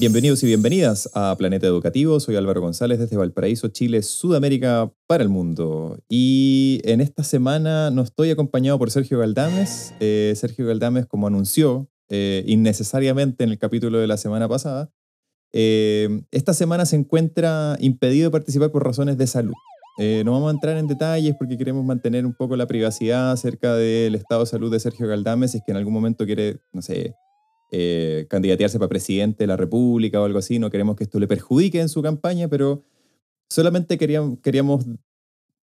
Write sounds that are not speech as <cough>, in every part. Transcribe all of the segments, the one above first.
Bienvenidos y bienvenidas a Planeta Educativo. Soy Álvaro González desde Valparaíso, Chile, Sudamérica para el mundo. Y en esta semana no estoy acompañado por Sergio Galdames. Eh, Sergio Galdames, como anunció eh, innecesariamente en el capítulo de la semana pasada, eh, esta semana se encuentra impedido de participar por razones de salud. no vamos a entrar en detalles porque queremos mantener un poco la privacidad acerca del estado de salud de Sergio Galdames, si es que en algún momento quiere, no sé, eh, candidatearse para presidente de la República o algo así. No queremos que esto le perjudique en su campaña, pero solamente queríamos, queríamos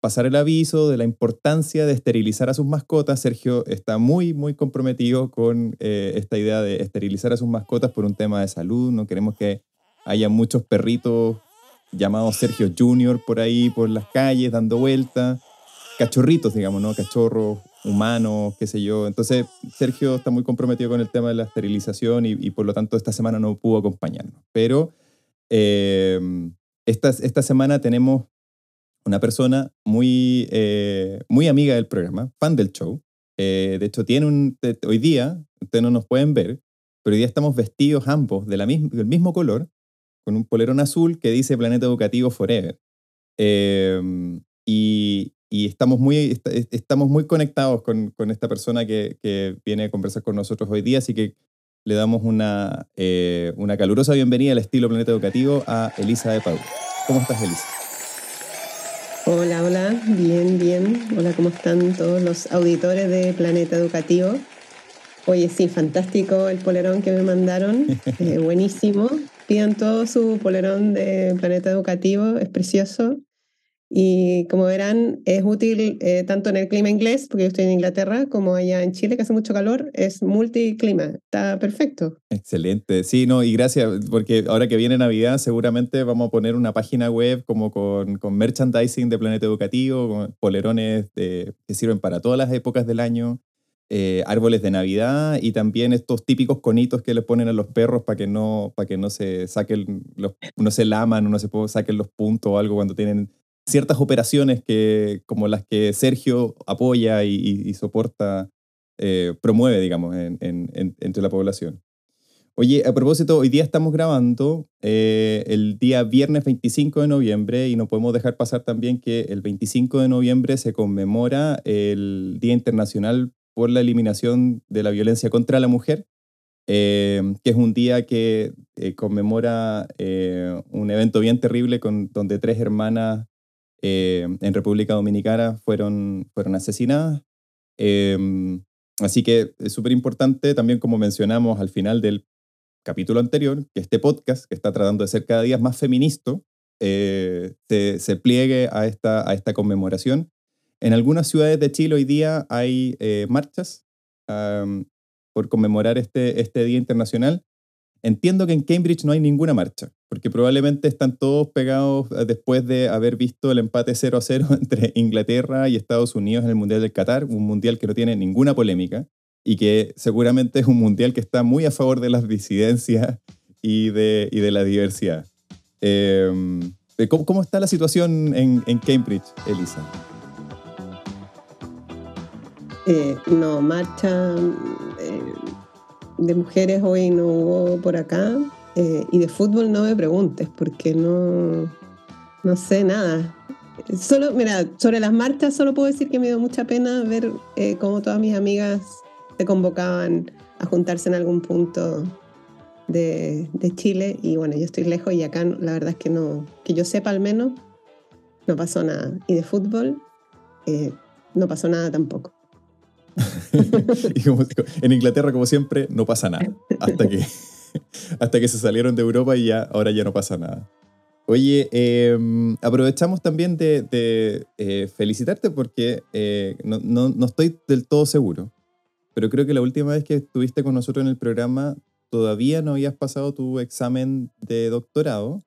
pasar el aviso de la importancia de esterilizar a sus mascotas. Sergio está muy, muy comprometido con eh, esta idea de esterilizar a sus mascotas por un tema de salud. No queremos que haya muchos perritos llamados Sergio Junior por ahí, por las calles, dando vueltas. Cachorritos, digamos, ¿no? Cachorros humanos, qué sé yo. Entonces, Sergio está muy comprometido con el tema de la esterilización y, por lo tanto esta semana no pudo acompañarnos. Pero eh, esta, esta semana tenemos una persona muy, eh, muy amiga del programa, fan del show. Eh, de hecho, tiene un, hoy día, ustedes no nos pueden ver, pero hoy día estamos vestidos ambos de la del mismo color, con un polerón azul que dice Planeta Educativo Forever. y, y estamos muy, estamos muy conectados con, con esta persona que, que, viene a conversar con nosotros hoy día, así que le damos una, eh, una calurosa bienvenida al estilo Planeta Educativo a Elisa de Pau. ¿Cómo estás, Elisa? Hola, hola, bien, bien. Hola, ¿cómo están todos los auditores de Planeta Educativo? Oye, sí, fantástico el polerón que me mandaron, <laughs> eh, buenísimo. Pidan todo su polerón de Planeta Educativo, es precioso. Y como verán, es útil eh, tanto en el clima inglés, porque yo estoy en Inglaterra, como allá en Chile, que hace mucho calor, es multiclima. Está perfecto. Excelente. Sí, no, y gracias, porque ahora que viene Navidad, seguramente vamos a poner una página web como con, con merchandising de Planeta Educativo, con polerones que sirven para todas las épocas del año. Eh, árboles de Navidad y también estos típicos conitos que les ponen a los perros para que no, para que no se saquen los, no se laman, no se saquen los puntos o algo cuando tienen ciertas operaciones que, como las que Sergio apoya y, soporta, eh, promueve, digamos, en, entre la población. Oye, a propósito, hoy día estamos grabando eh, el día viernes 25 de noviembre y no podemos dejar pasar también que el 25 de noviembre se conmemora el Día Internacional por la Eliminación de la Violencia contra la Mujer, eh, que es un día que conmemora un evento bien terrible con, donde tres hermanas eh, en República Dominicana fueron, fueron asesinadas. Em, así que es súper importante también, como mencionamos al final del capítulo anterior, que este podcast, que está tratando de ser cada día más feminista, eh, se, pliegue a esta, a esta conmemoración. En algunas ciudades de Chile hoy día hay eh, marchas por conmemorar este, este Día Internacional. Entiendo que en Cambridge no hay ninguna marcha, porque probablemente están todos pegados eh, después de haber visto el empate 0 a 0 <laughs> entre Inglaterra y Estados Unidos en el Mundial del Qatar, un mundial que no tiene ninguna polémica y que seguramente es un mundial que está muy a favor de las disidencias y de, y de la diversidad. Em, eh, ¿cómo, está la situación en, Cambridge, Elisa? Eh, no, marcha de mujeres hoy no hubo por acá. Eh, y de fútbol no me preguntes, porque no, no sé nada. Solo, mira, sobre las marchas solo puedo decir que me dio mucha pena ver eh, cómo todas mis amigas se convocaban a juntarse en algún punto de, de, Chile. Y bueno, yo estoy lejos y acá la verdad es que no, que yo sepa al menos, no pasó nada. Y de fútbol, eh, no pasó nada tampoco. <laughs> en Inglaterra, como siempre, no pasa nada. Hasta que, <laughs> hasta que se salieron de Europa y ya, ahora ya no pasa nada. Oye, em, aprovechamos también de, eh, felicitarte porque eh, no, no, no, estoy del todo seguro, pero creo que la última vez que estuviste con nosotros en el programa todavía no habías pasado tu examen de doctorado,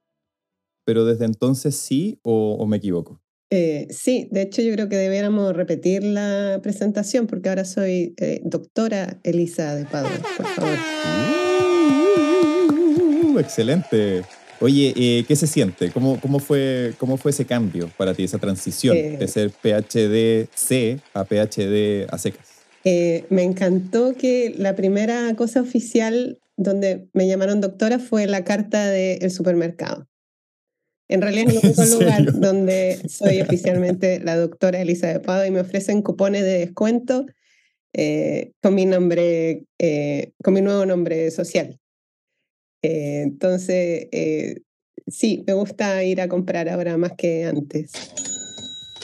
pero desde entonces sí o me equivoco. Eh, sí, de hecho yo creo que debiéramos repetir la presentación porque ahora soy eh, doctora Elisa de Padua, por favor. Uh, excelente. Oye, eh, ¿qué se siente? ¿Cómo, cómo, fue, ¿Cómo fue ese cambio para ti, esa transición de ser PhD C a PhD a secas? me encantó que la primera cosa oficial donde me llamaron doctora fue la carta del supermercado. En realidad es el único lugar donde soy <laughs> oficialmente la doctora Elisa de Pado y me ofrecen cupones de descuento eh, con mi nombre, eh, con mi nuevo nombre social. Eh, entonces, sí, me gusta ir a comprar ahora más que antes.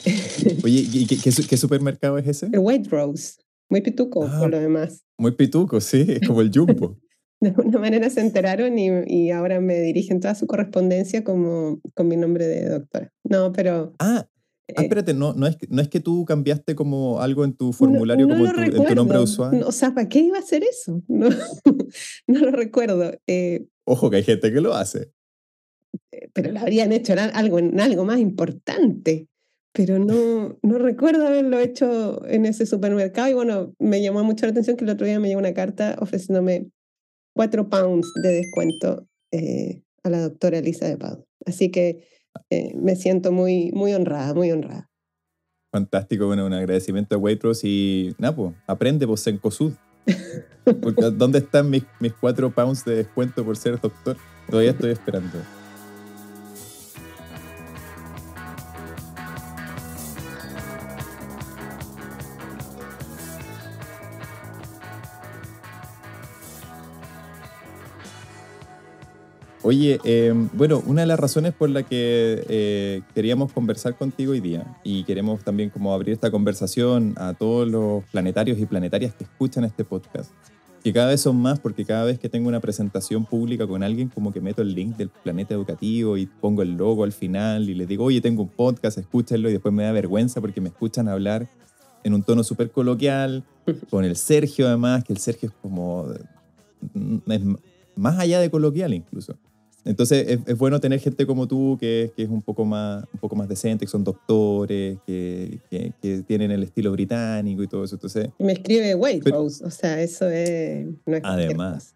<laughs> Oye, ¿y qué, qué, supermercado es ese? El White Rose. Muy pituco, por ah, lo demás. Muy pituco, sí, es como el jumbo. De alguna manera se enteraron y, y, ahora me dirigen toda su correspondencia como con mi nombre de doctora. No, pero... Ah, ah eh, espérate, no, no, es, no es que tú cambiaste como algo en tu formulario, como en tu, nombre de usuario. o sea, ¿para qué iba a hacer eso? <laughs> No, no lo recuerdo. Eh, Ojo, que hay gente que lo hace. Eh, pero lo habrían hecho en algo, en algo más importante. Pero no, no recuerdo haberlo hecho en ese supermercado. Y bueno, me llamó mucho la atención que el otro día me llegó una carta ofreciéndome 4 pounds de descuento eh, a la doctora Elisa de Pau. Así que eh, me siento muy, muy honrada, muy honrada. Fantástico, bueno, un agradecimiento a Waitrose y Napo, aprende vos en COSUD. ¿Dónde están mis, mis 4 pounds de descuento por ser doctor? Todavía estoy esperando. Oye, em, bueno, una de las razones por la que eh, queríamos conversar contigo hoy día y queremos también como abrir esta conversación a todos los planetarios y planetarias que escuchan este podcast, que cada vez son más porque cada vez que tengo una presentación pública con alguien como que meto el link del planeta educativo y pongo el logo al final y les digo, oye, tengo un podcast, escúchenlo y después me da vergüenza porque me escuchan hablar en un tono súper coloquial, <laughs> con el Sergio además, que el Sergio es como... Es más allá de coloquial incluso. Entonces es, bueno tener gente como tú que, que, es un poco, más, un poco más decente, que son doctores, que, que, tienen el estilo británico y todo eso. Entonces, me escribe Waitrose, o sea, eso es, no es Además,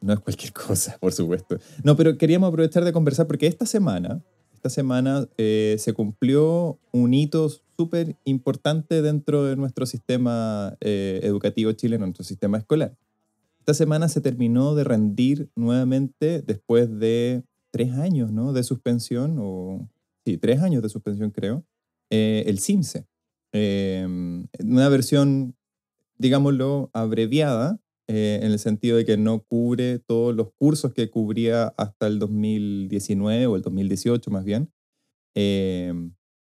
no es cualquier cosa, por supuesto. No, pero queríamos aprovechar de conversar porque esta semana, esta semana eh, se cumplió un hito súper importante dentro de nuestro sistema eh, educativo chileno, nuestro sistema escolar. Esta semana se terminó de rendir nuevamente después de tres años ¿no? de suspensión, o sí, tres años de suspensión creo, eh, el CIMSE. Eh, una versión, digámoslo, abreviada, eh, en el sentido de que no cubre todos los cursos que cubría hasta el 2019 o el 2018 más bien.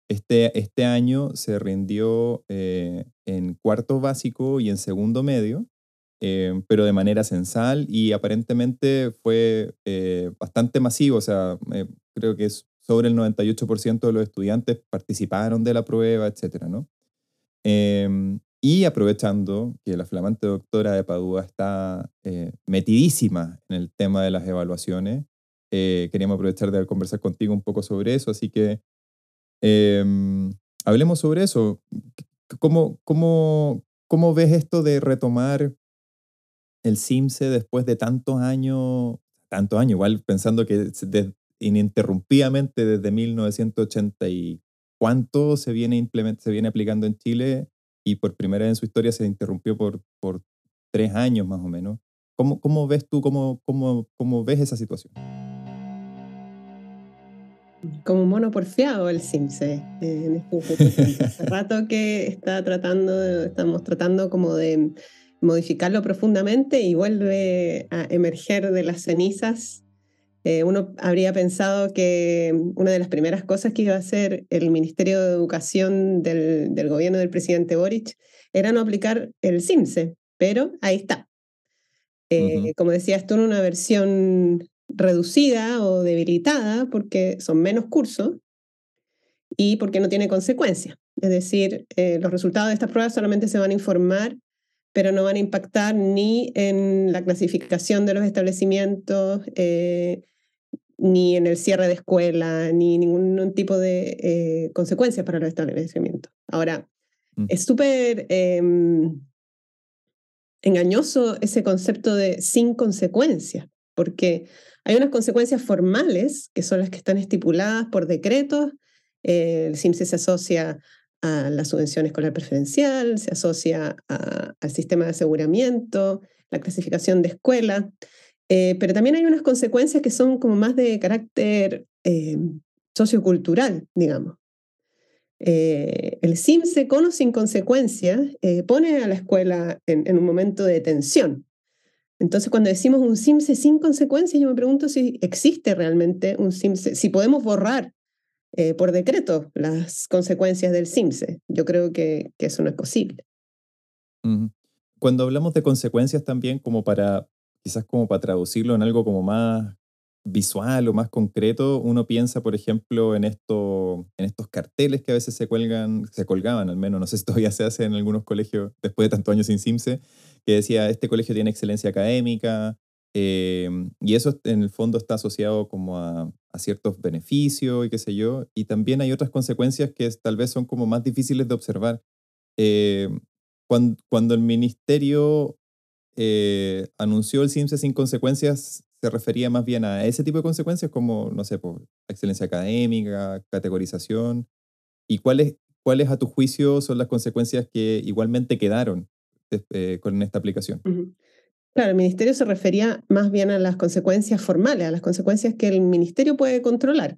este, este año se rindió en cuarto básico y en segundo medio, eh, pero de manera censal y aparentemente fue eh, bastante masivo, o sea, eh, creo que es sobre el 98% de los estudiantes participaron de la prueba, etcétera, ¿no? Em, y aprovechando que la flamante doctora de Padua está metidísima en el tema de las evaluaciones, queríamos aprovechar de conversar contigo un poco sobre eso, así que em, hablemos sobre eso. ¿Cómo, cómo, ¿Cómo ves esto de retomar el CIMSE después de tantos años, tantos años, igual pensando que ininterrumpidamente desde 1980 y cuánto se viene, se viene aplicando en Chile y por primera vez en su historia se interrumpió por, tres años más o menos. ¿Cómo, ves tú, cómo, ves esa situación? como mono porfiado el en este Hace rato que está tratando, estamos tratando como de modificarlo profundamente y vuelve a emerger de las cenizas. Eh, uno habría pensado que una de las primeras cosas que iba a hacer el Ministerio de Educación del, del gobierno del presidente Boric era no aplicar el CIMSE, pero ahí está. Eh, como decías tú, en una versión reducida o debilitada porque son menos cursos y porque no tiene consecuencia. Es decir, eh, los resultados de estas pruebas solamente se van a informar pero no van a impactar ni en la clasificación de los establecimientos, eh, ni en el cierre de escuela, ni ningún tipo de eh, consecuencias para los establecimientos. Ahora, mm. es súper em, engañoso ese concepto de sin consecuencias, porque hay unas consecuencias formales, que son las que están estipuladas por decretos. el CIMSE se asocia a la subvención escolar preferencial, se asocia al sistema de aseguramiento, la clasificación de escuela, eh, pero también hay unas consecuencias que son como más de carácter eh, sociocultural, digamos. Eh, el CIMSE, con o sin consecuencias, pone a la escuela en, un momento de tensión. Entonces, cuando decimos un CIMSE sin consecuencias, yo me pregunto si existe realmente un CIMSE, si podemos borrar por decreto las consecuencias del CIMSE. Yo creo que, eso no es posible. Cuando hablamos de consecuencias también, como para quizás como para traducirlo en algo como más visual o más concreto, uno piensa, por ejemplo, en, esto, en estos carteles que a veces se cuelgan, se colgaban al menos, no sé si <laughs> todavía se hace en algunos colegios después de tantos años sin CIMSE, que decía, este colegio tiene excelencia académica, eh, y eso en el fondo está asociado como a, ciertos beneficios y qué sé yo, y también hay otras consecuencias que tal vez son como más difíciles de observar. Eh, cuando, cuando, el ministerio eh, anunció el CIMSE sin consecuencias se refería más bien a ese tipo de consecuencias como, no sé, por excelencia académica, categorización. ¿Y cuáles, cuáles a tu juicio son las consecuencias que igualmente quedaron eh, con esta aplicación? Claro, el ministerio se refería más bien a las consecuencias formales, a las consecuencias que el ministerio puede controlar.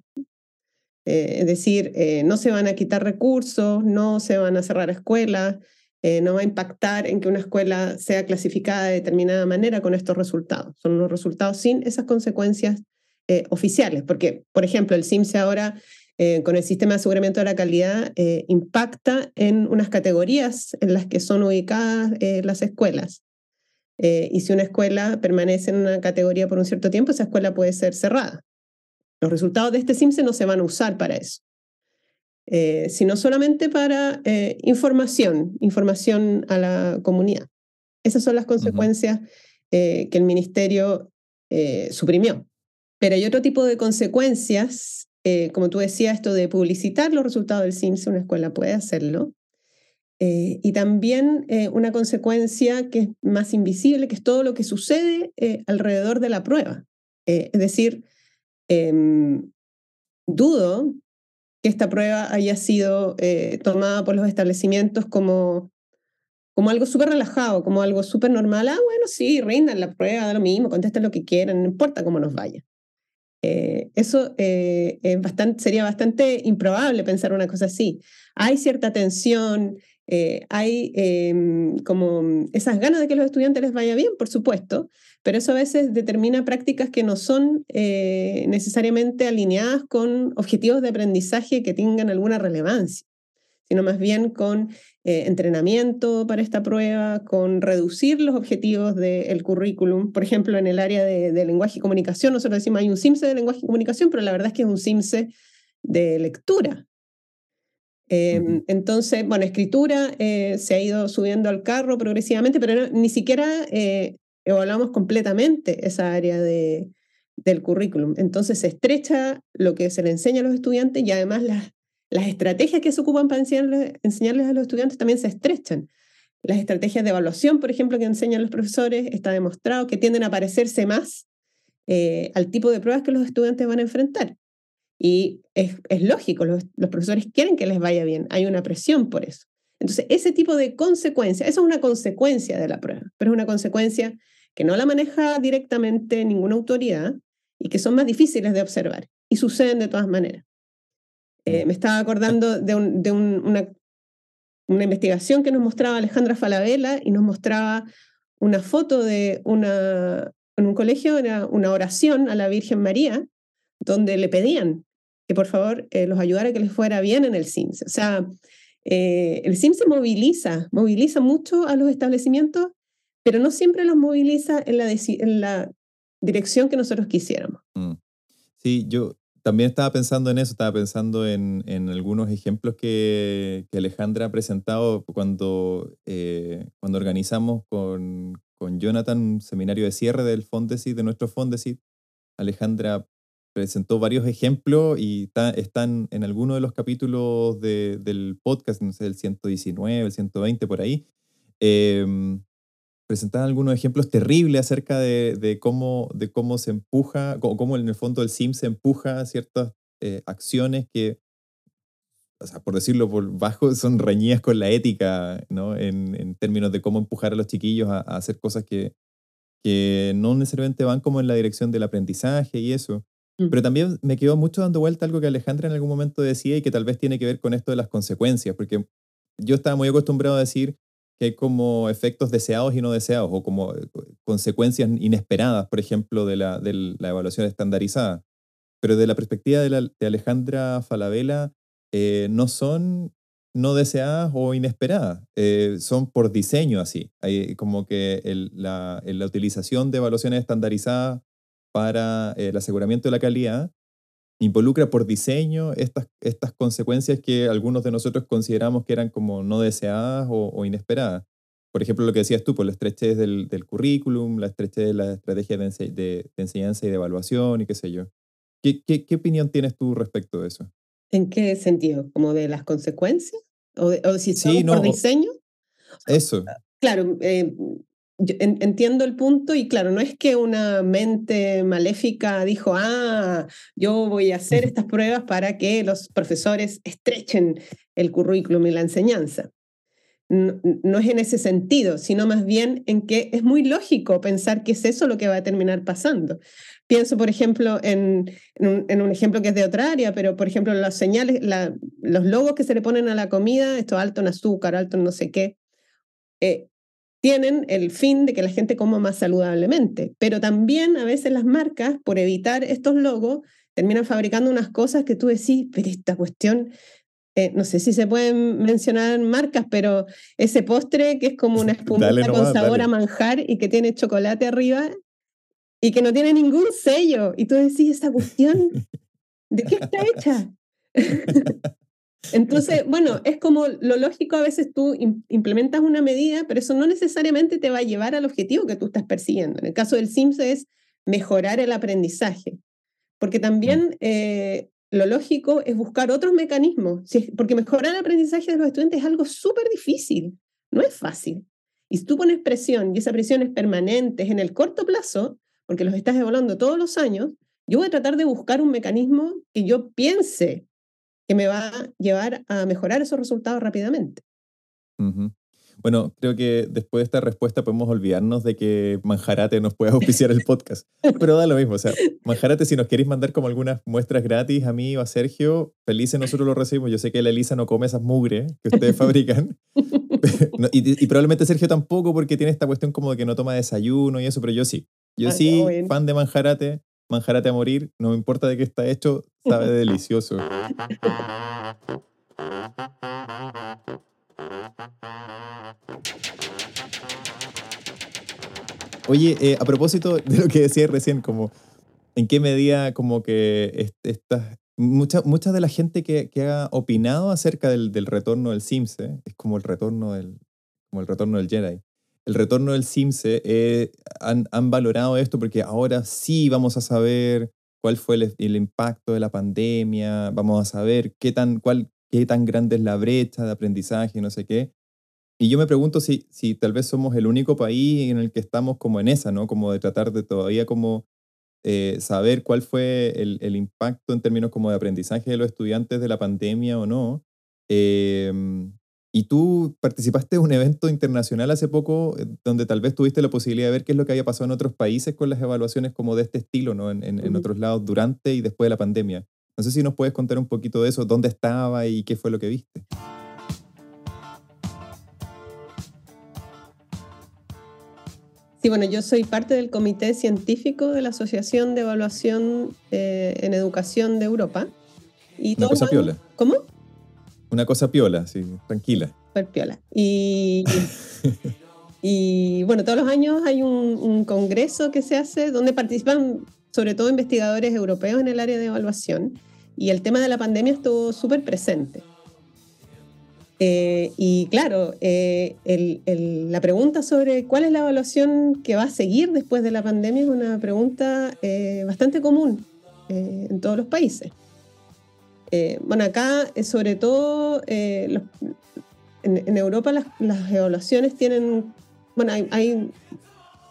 Eh, es decir, no se van a quitar recursos, no se van a cerrar escuelas, eh, no va a impactar en que una escuela sea clasificada de determinada manera con estos resultados. Son los resultados sin esas consecuencias eh, oficiales, porque, por ejemplo, el CIMSE ahora, eh, con el sistema de aseguramiento de la calidad, impacta en unas categorías en las que son ubicadas las escuelas. Y si una escuela permanece en una categoría por un cierto tiempo, esa escuela puede ser cerrada. Los resultados de este CIMSE no se van a usar para eso. Eh, sino solamente para eh, información, información a la comunidad. Esas son las consecuencias eh, que el ministerio suprimió. Pero hay otro tipo de consecuencias, como tú decías, esto de publicitar los resultados del CIMS, una escuela puede hacerlo. Y también una consecuencia que es más invisible, que es todo lo que sucede alrededor de la prueba. es decir, em, dudo que esta prueba haya sido eh, tomada por los establecimientos como, como algo súper relajado, como algo súper normal. Ah, bueno, sí, rindan la prueba, da lo mismo, contesten lo que quieran, no importa cómo nos vaya. Eh, eso eh, sería bastante improbable pensar una cosa así. Hay cierta tensión, hay em, como esas ganas de que los estudiantes les vaya bien, por supuesto, pero eso a veces determina prácticas que no son eh, necesariamente alineadas con objetivos de aprendizaje que tengan alguna relevancia, sino más bien con eh, entrenamiento para esta prueba, con reducir los objetivos del currículum. Por ejemplo, en el área de, lenguaje y comunicación, nosotros decimos hay un CIMSE de lenguaje y comunicación, pero la verdad es que es un CIMSE de lectura. Em, entonces, bueno, escritura eh, se ha ido subiendo al carro progresivamente, pero ni siquiera evaluamos completamente esa área de, del currículum. Entonces se estrecha lo que se le enseña a los estudiantes y además las, las estrategias que se ocupan para enseñarles, enseñarles a los estudiantes también se estrechan. Las estrategias de evaluación, por ejemplo, que enseñan los profesores, está demostrado que tienden a parecerse más eh, al tipo de pruebas que los estudiantes van a enfrentar. Y es, lógico, los, profesores quieren que les vaya bien, hay una presión por eso. Entonces, ese tipo de consecuencia, eso es una consecuencia de la prueba, pero es una consecuencia que no la maneja directamente ninguna autoridad y que son más difíciles de observar y suceden de todas maneras. Eh, me estaba acordando de, una, una, investigación que nos mostraba Alejandra Falabella y nos mostraba una foto de una, en un colegio, era una oración a la Virgen María, donde le pedían que por favor eh, los ayudara a que les fuera bien en el CIMS. O sea, eh, el CIMS se moviliza, moviliza mucho a los establecimientos pero no siempre los moviliza en la, en la dirección que nosotros quisiéramos. Mm. Sí, yo también estaba pensando en eso, estaba pensando en, en algunos ejemplos que, que, Alejandra ha presentado cuando, eh, cuando organizamos con, con Jonathan un seminario de cierre del Fondesit, de nuestro Fondesit. Alejandra presentó varios ejemplos y están en algunos de los capítulos del podcast, no sé, el 119, el 120, por ahí. Eh, presentaban algunos ejemplos terribles acerca de, cómo, de cómo se empuja, cómo en el fondo el SIM se empuja a ciertas eh, acciones que, por decirlo por bajo, son reñidas con la ética, ¿no? En, términos de cómo empujar a los chiquillos a, hacer cosas que, que no necesariamente van como en la dirección del aprendizaje y eso. Mm. Pero también me quedó mucho dando vuelta algo que Alejandra en algún momento decía y que tal vez tiene que ver con esto de las consecuencias, porque yo estaba muy acostumbrado a decir, que hay como efectos deseados y no deseados, o como eh, consecuencias inesperadas, por ejemplo, de la, de la evaluación estandarizada. Pero de la perspectiva de, Alejandra Falabella, eh, no son no deseadas o inesperadas, eh, son por diseño así. Hay como que la, la, utilización de evaluaciones estandarizadas para el aseguramiento de la calidad involucra por diseño estas, estas consecuencias que algunos de nosotros consideramos que eran como no deseadas o, inesperadas. Por ejemplo, lo que decías tú, por la estrechez del, del currículum, la estrechez de la estrategia de, de, enseñanza y de evaluación y qué sé yo. ¿Qué, qué, qué opinión tienes tú respecto de eso? ¿En qué sentido? ¿Como de las consecuencias? ¿O, o si sí, no, por diseño? Eso. Claro, eh, entiendo el punto y claro, no es que una mente maléfica dijo, ah, yo voy a hacer estas pruebas para que los profesores estrechen el currículum y la enseñanza. No, es en ese sentido, sino más bien en que es muy lógico pensar que es eso lo que va a terminar pasando. Pienso, por ejemplo, en, un, ejemplo que es de otra área, pero por ejemplo, las señales, los logos que se le ponen a la comida, esto alto en azúcar, alto en no sé qué, eh, tienen el fin de que la gente coma más saludablemente, pero también a veces las marcas, por evitar estos logos, terminan fabricando unas cosas que tú decís, pero esta cuestión, eh, no sé si se pueden mencionar marcas, pero ese postre que es como una <laughs> espumita con sabor a manjar y que tiene chocolate arriba y que no tiene ningún sello, y tú decís, esta cuestión, ¿de qué está hecha? <laughs> <laughs> Entonces, bueno, es como lo lógico, a veces tú implementas una medida, pero eso no necesariamente te va a llevar al objetivo que tú estás persiguiendo. En el caso del SIMS es mejorar el aprendizaje, porque también eh, lo lógico es buscar otros mecanismos, porque mejorar el aprendizaje de los estudiantes es algo súper difícil, no es fácil. Y si tú pones presión y esa presión es permanente, es en el corto plazo, porque los estás evaluando todos los años, yo voy a tratar de buscar un mecanismo que yo piense que me va a llevar a mejorar esos resultados rápidamente. Bueno, creo que después de esta respuesta podemos olvidarnos de que Manjarate nos pueda <laughs> auspiciar el podcast. Pero da lo mismo, o sea, Manjarate, si nos queréis mandar como algunas muestras gratis a mí o a Sergio, felices nosotros lo recibimos. Yo sé que la Elisa no come esas mugre que ustedes fabrican. <laughs> y, probablemente Sergio tampoco porque tiene esta cuestión como de que no toma desayuno y eso, pero yo sí. Yo ah, sí, fan de Manjarate manjarate a morir, no me importa de qué está hecho, sabe <laughs> delicioso. Oye, eh, a propósito de lo que decía recién, como en qué medida como que estas mucha, mucha de la gente que, que ha opinado acerca del, del retorno del Sims, es como el retorno del, como el retorno del Jedi el retorno del CIMSE, eh, han, valorado esto porque ahora sí vamos a saber cuál fue el, impacto de la pandemia, vamos a saber qué tan, cuál, qué tan grande es la brecha de aprendizaje, no sé qué. Y yo me pregunto si, si tal vez somos el único país en el que estamos como en esa, ¿no? Como de tratar de todavía como eh, saber cuál fue el, impacto en términos como de aprendizaje de los estudiantes de la pandemia o no. Eh, y tú participaste en un evento internacional hace poco eh, donde tal vez tuviste la posibilidad de ver qué es lo que había pasado en otros países con las evaluaciones como de este estilo, ¿no? En, en, otros lados durante y después de la pandemia. No sé si nos puedes contar un poquito de eso, dónde estaba y qué fue lo que viste. Sí, bueno, yo soy parte del comité científico de la Asociación de Evaluación eh, en Educación de Europa. Y Una cosa piola. ¿Cómo? Una cosa piola, sí, tranquila. Super piola. Y, y bueno, todos los años hay un, congreso que se hace donde participan sobre todo investigadores europeos en el área de evaluación y el tema de la pandemia estuvo súper presente. Eh, y claro, eh, la pregunta sobre cuál es la evaluación que va a seguir después de la pandemia es una pregunta eh, bastante común en todos los países. Bueno, acá sobre todo en, Europa las, evaluaciones tienen, bueno, hay,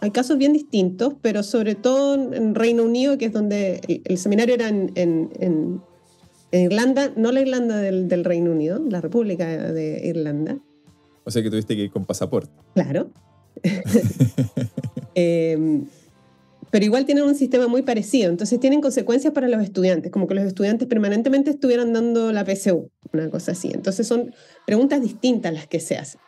hay, casos bien distintos, pero sobre todo en Reino Unido, que es donde el, seminario era en, Irlanda, no la Irlanda del, del Reino Unido, la República de Irlanda. O sea que tuviste que ir con pasaporte. Claro. <laughs> <laughs> Em, pero igual tienen un sistema muy parecido, entonces tienen consecuencias para los estudiantes, como que los estudiantes permanentemente estuvieran dando la PSU, una cosa así. Entonces son preguntas distintas las que se hacen.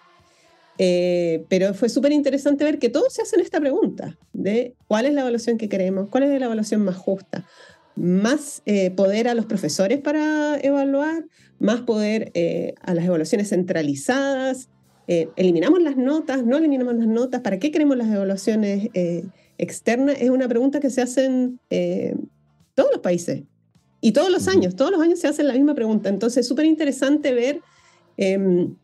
Eh, pero fue súper interesante ver que todos se hacen esta pregunta de cuál es la evaluación que queremos, cuál es la evaluación más justa, más eh, poder a los profesores para evaluar, más poder eh, a las evaluaciones centralizadas, eliminamos las notas, no eliminamos las notas, ¿para qué queremos las evaluaciones eh, externas? Es una pregunta que se hacen eh, todos los países y todos los años, todos los años se hacen la misma pregunta. Entonces es súper interesante ver em,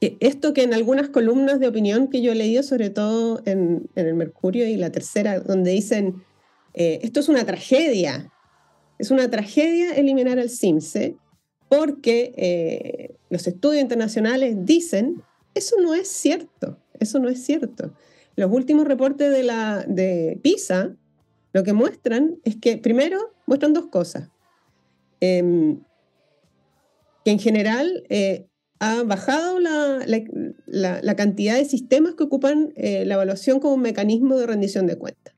que esto que en algunas columnas de opinión que yo he leído, sobre todo en, el Mercurio y la tercera, donde dicen, esto es una tragedia, es una tragedia eliminar el CIMSE porque los estudios internacionales dicen eso no es cierto, eso no es cierto. Los últimos reportes de, la, de PISA lo que muestran es que, primero, muestran dos cosas. Em, que en general eh, ha bajado la, la, cantidad de sistemas que ocupan eh, la evaluación como un mecanismo de rendición de cuentas.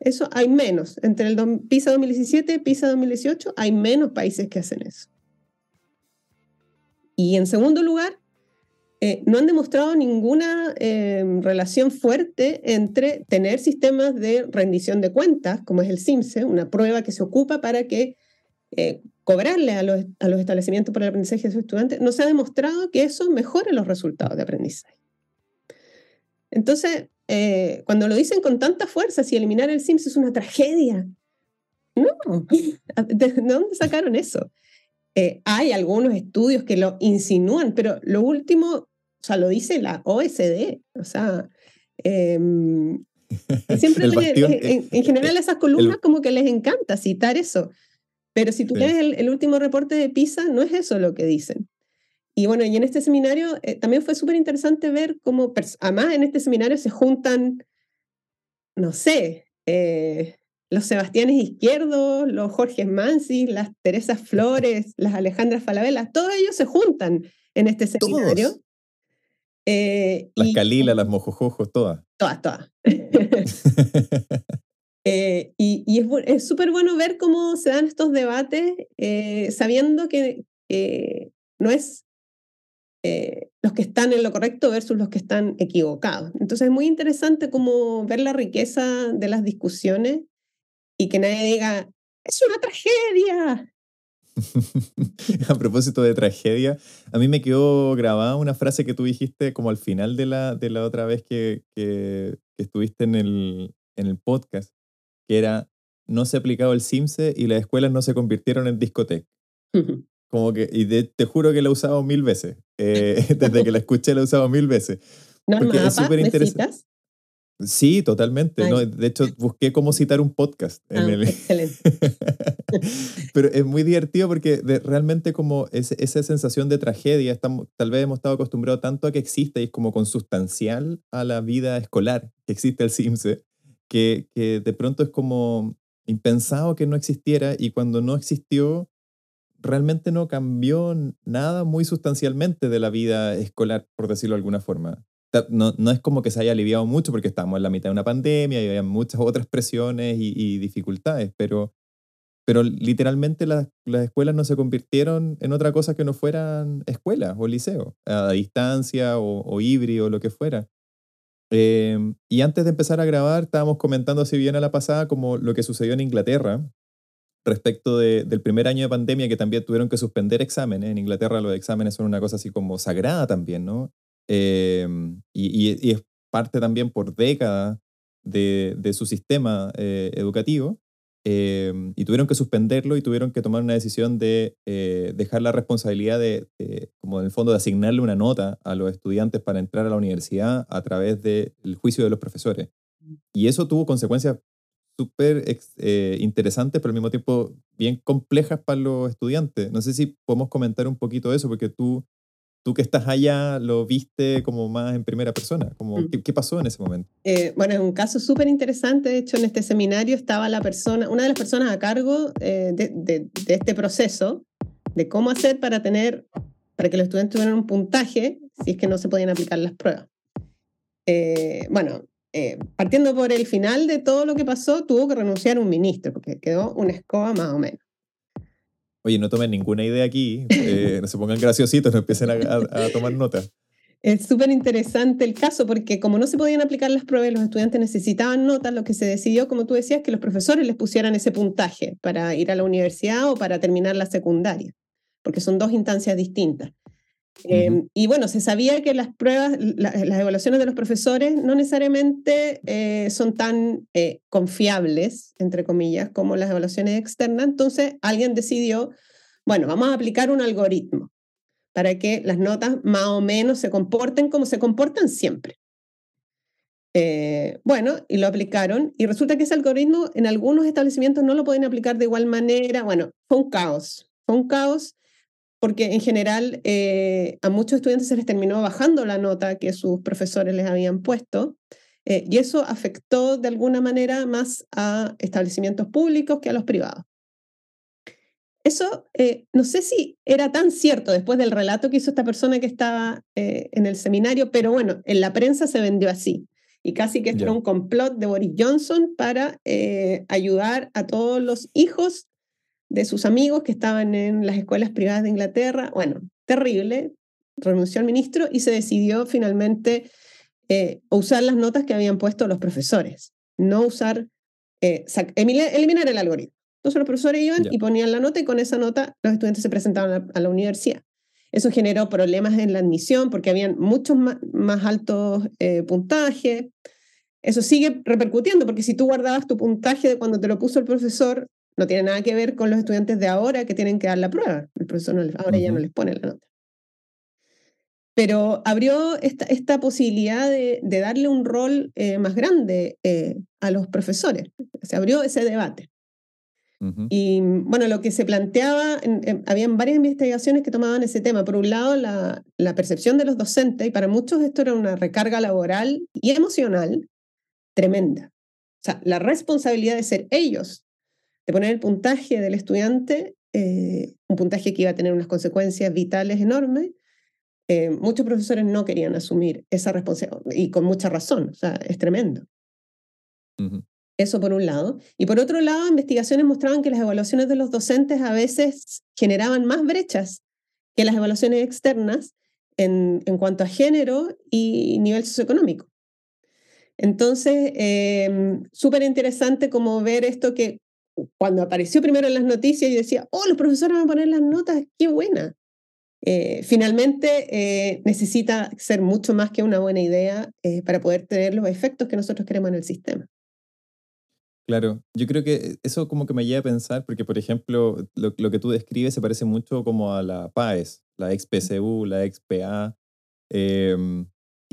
Eso hay menos. Entre el PISA 2017 y PISA 2018 hay menos países que hacen eso. Y en segundo lugar, eh, no han demostrado ninguna em, relación fuerte entre tener sistemas de rendición de cuentas, como es el CIMSE, una prueba que se ocupa para que eh, cobrarle a los, establecimientos para el aprendizaje de sus estudiantes, no se ha demostrado que eso mejore los resultados de aprendizaje. Entonces, eh, cuando lo dicen con tanta fuerza, si eliminar el CIMSE es una tragedia, no, <laughs> ¿de dónde sacaron eso? hay algunos estudios que lo insinúan, pero lo último o sea, lo dice la OSD. O sea, em, <laughs> siempre en, <laughs> general esas columnas como que les encanta citar eso. Pero si tú lees el, último reporte de PISA, no es eso lo que dicen. Y bueno, y en este seminario eh, también fue súper interesante ver cómo, además en este seminario se juntan, no sé, eh, los Sebastianes Izquierdo, los Jorge Mansi, las Teresa <laughs> Flores, las Alejandras Falabella, todos ellos se juntan en este seminario. Eh, las Calilas, las Mojojojos, todas. Todas, todas. <laughs> <laughs> Eh, y, es súper bueno ver cómo se dan estos debates eh, sabiendo que no es los que están en lo correcto versus los que están equivocados. Entonces es muy interesante como ver la riqueza de las discusiones y que nadie diga, es una tragedia, <laughs> a propósito de tragedia, a mí me quedó grabada una frase que tú dijiste como al final de la, de la otra vez que, que, estuviste en el, en el podcast, que era, no se ha aplicado el CIMSE y las escuelas no se convirtieron en discoteca. <laughs> Como que, y te juro que la he usado mil veces. Eh, <laughs> desde que la escuché la he usado mil veces. Porque es súper interesante. Sí, totalmente. ¿no? De hecho, busqué cómo citar un podcast. En ah, <laughs> Excelente. Pero es muy divertido porque realmente como esa sensación de tragedia, estamos, tal vez hemos estado acostumbrados tanto a que existe y es como consustancial a la vida escolar que existe el CIMSE, que, que de pronto es como impensado que no existiera y cuando no existió, realmente no cambió nada muy sustancialmente de la vida escolar, por decirlo de alguna forma no, no, es como que se haya aliviado mucho porque estamos en la mitad de una pandemia y hay muchas otras presiones y, dificultades, pero, pero literalmente las, las, escuelas no se convirtieron en otra cosa que no fueran escuelas o liceos, a distancia o, o híbrido o lo que fuera. Em, y antes de empezar a grabar, estábamos comentando así bien a la pasada como lo que sucedió en Inglaterra respecto de, del primer año de pandemia que también tuvieron que suspender exámenes. En Inglaterra los exámenes son una cosa así como sagrada también, ¿no? Em, y, es parte también por décadas de, de su sistema eh, educativo, em, y tuvieron que suspenderlo y tuvieron que tomar una decisión de eh, dejar la responsabilidad de, como en el fondo, de asignarle una nota a los estudiantes para entrar a la universidad a través del juicio de los profesores. Mm. Y eso tuvo consecuencias súper eh, interesantes, pero al mismo tiempo bien complejas para los estudiantes. No sé si podemos comentar un poquito eso, porque tú, tú que estás allá lo viste como más en primera persona. Como, mm. ¿qué, pasó en ese momento? Eh, bueno, es un caso súper interesante. De hecho, en este seminario estaba la persona, una de las personas a cargo eh, de, de, de este proceso, de cómo hacer para tener, para que los estudiantes tuvieran un puntaje si es que no se podían aplicar las pruebas. Eh, bueno, eh, partiendo por el final de todo lo que pasó, tuvo que renunciar un ministro, porque quedó una escoba más o menos. Oye, no tomen ninguna idea aquí, eh, no se pongan graciositos, no empiecen a, tomar nota. Es súper interesante el caso porque como no se podían aplicar las pruebas, los estudiantes necesitaban notas, lo que se decidió, como tú decías, que los profesores les pusieran ese puntaje para ir a la universidad o para terminar la secundaria, porque son dos instancias distintas. Em, y bueno, se sabía que las pruebas, las evaluaciones de los profesores no necesariamente eh, son tan eh, confiables, entre comillas, como las evaluaciones externas. Entonces alguien decidió, bueno, vamos a aplicar un algoritmo para que las notas más o menos se comporten como se comportan siempre. Eh, bueno, y lo aplicaron y resulta que ese algoritmo en algunos establecimientos no lo pueden aplicar de igual manera. Bueno, fue un caos, fue un caos porque en general eh, a muchos estudiantes se les terminó bajando la nota que sus profesores les habían puesto, eh, y eso afectó de alguna manera más a establecimientos públicos que a los privados. Eso eh, no sé si era tan cierto después del relato que hizo esta persona que estaba en el seminario, pero bueno, en la prensa se vendió así. Y casi que esto era un complot de Boris Johnson para ayudar a todos los hijos de sus amigos que estaban en las escuelas privadas de Inglaterra. Bueno, terrible. Renunció al ministro y se decidió finalmente eh, usar las notas que habían puesto los profesores, no usar, eh, eliminar el algoritmo. Entonces los profesores iban y ponían la nota y con esa nota los estudiantes se presentaban a, la universidad. Eso generó problemas en la admisión porque habían muchos más, altos eh, puntajes. Eso sigue repercutiendo porque si tú guardabas tu puntaje de cuando te lo puso el profesor no tiene nada que ver con los estudiantes de ahora que tienen que dar la prueba. El profesor ahora ya no les pone la nota. Pero abrió esta, esta posibilidad de, darle un rol eh, más grande eh, a los profesores. Se abrió ese debate. Y bueno, lo que se planteaba, en, habían varias investigaciones que tomaban ese tema. Por un lado, la, la percepción de los docentes, y para muchos esto era una recarga laboral y emocional tremenda. O sea, la responsabilidad de ser ellos de poner el puntaje del estudiante, eh, un puntaje que iba a tener unas consecuencias vitales enormes, eh, muchos profesores no querían asumir esa responsabilidad, y con mucha razón, o sea, es tremendo. Eso por un lado. Y por otro lado, investigaciones mostraban que las evaluaciones de los docentes a veces generaban más brechas que las evaluaciones externas en, en cuanto a género y nivel socioeconómico. Entonces, eh, súper interesante como ver esto que cuando apareció primero en las noticias, yo decía, oh, los profesores van a poner las notas, qué buena. Eh, finalmente eh, necesita ser mucho más que una buena idea eh, para poder tener los efectos que nosotros queremos en el sistema. Claro, yo creo que eso como que me lleva a pensar, porque por ejemplo, lo, que tú describes se parece mucho como a la PAES, la ex PCU, la ex PA,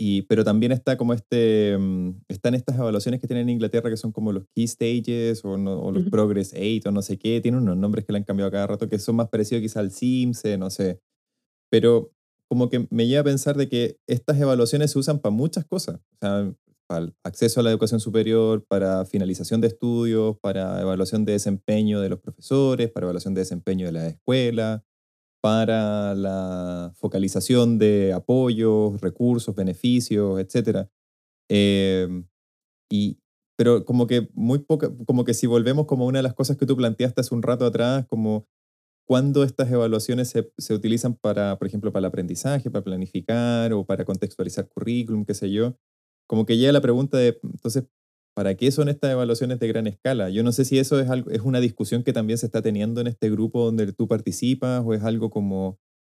em, pero también está como este, mm, están estas evaluaciones que tienen en Inglaterra que son como los Key Stages o, los Progress 8 o no sé qué, tienen unos nombres que le han cambiado cada rato que son más parecidos quizá al SIMSE, no sé. Pero como que me lleva a pensar de que estas evaluaciones se usan para muchas cosas, o sea, para el acceso a la educación superior, para finalización de estudios, para evaluación de desempeño de los profesores, para evaluación de desempeño de la escuela, para la focalización de apoyos, recursos, beneficios, etc. Em, y, pero como que muy poca, como que si volvemos como una de las cosas que tú planteaste hace un rato atrás, como cuando estas evaluaciones se, se utilizan para, por ejemplo, para el aprendizaje, para planificar o para contextualizar currículum, qué sé yo, como que llega la pregunta de, entonces, ¿Para qué son estas evaluaciones de gran escala? Yo no sé si eso es, algo, es una discusión que también se está teniendo en este grupo donde tú participas o es algo como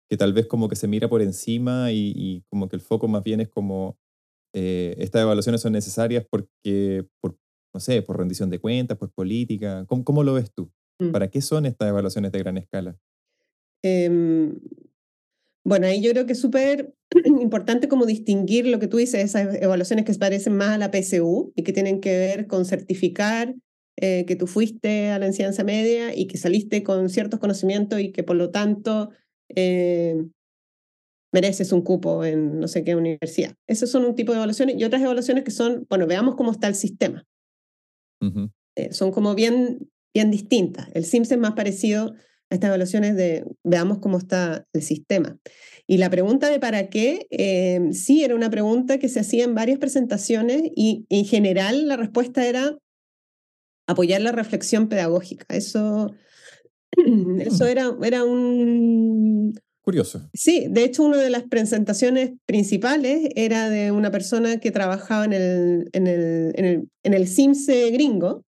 que tal vez como que se mira por encima y, como que el foco más bien es como eh, estas evaluaciones son necesarias porque, por, no sé, por rendición de cuentas, por política. ¿Cómo, cómo lo ves tú? Mm. ¿Para qué son estas evaluaciones de gran escala? Em, bueno, ahí yo creo que es súper <clears throat> importante como distinguir lo que tú dices, esas evaluaciones que se parecen más a la PSU y que tienen que ver con certificar eh, que tú fuiste a la enseñanza media y que saliste con ciertos conocimientos y que por lo tanto eh, mereces un cupo en no sé qué universidad. Esos son un tipo de evaluaciones y otras evaluaciones que son, bueno, veamos cómo está el sistema. Eh, son como bien, bien distintas. El SIMS es más parecido a estas evaluaciones de veamos cómo está el sistema. Y la pregunta de para qué, eh, sí, era una pregunta que se hacía en varias presentaciones y en general la respuesta era apoyar la reflexión pedagógica. Eso, <clears throat> eso era, era un... Curioso. Sí, de hecho una de las presentaciones principales era de una persona que trabajaba en el, en el, en el, en el CIMSE gringo.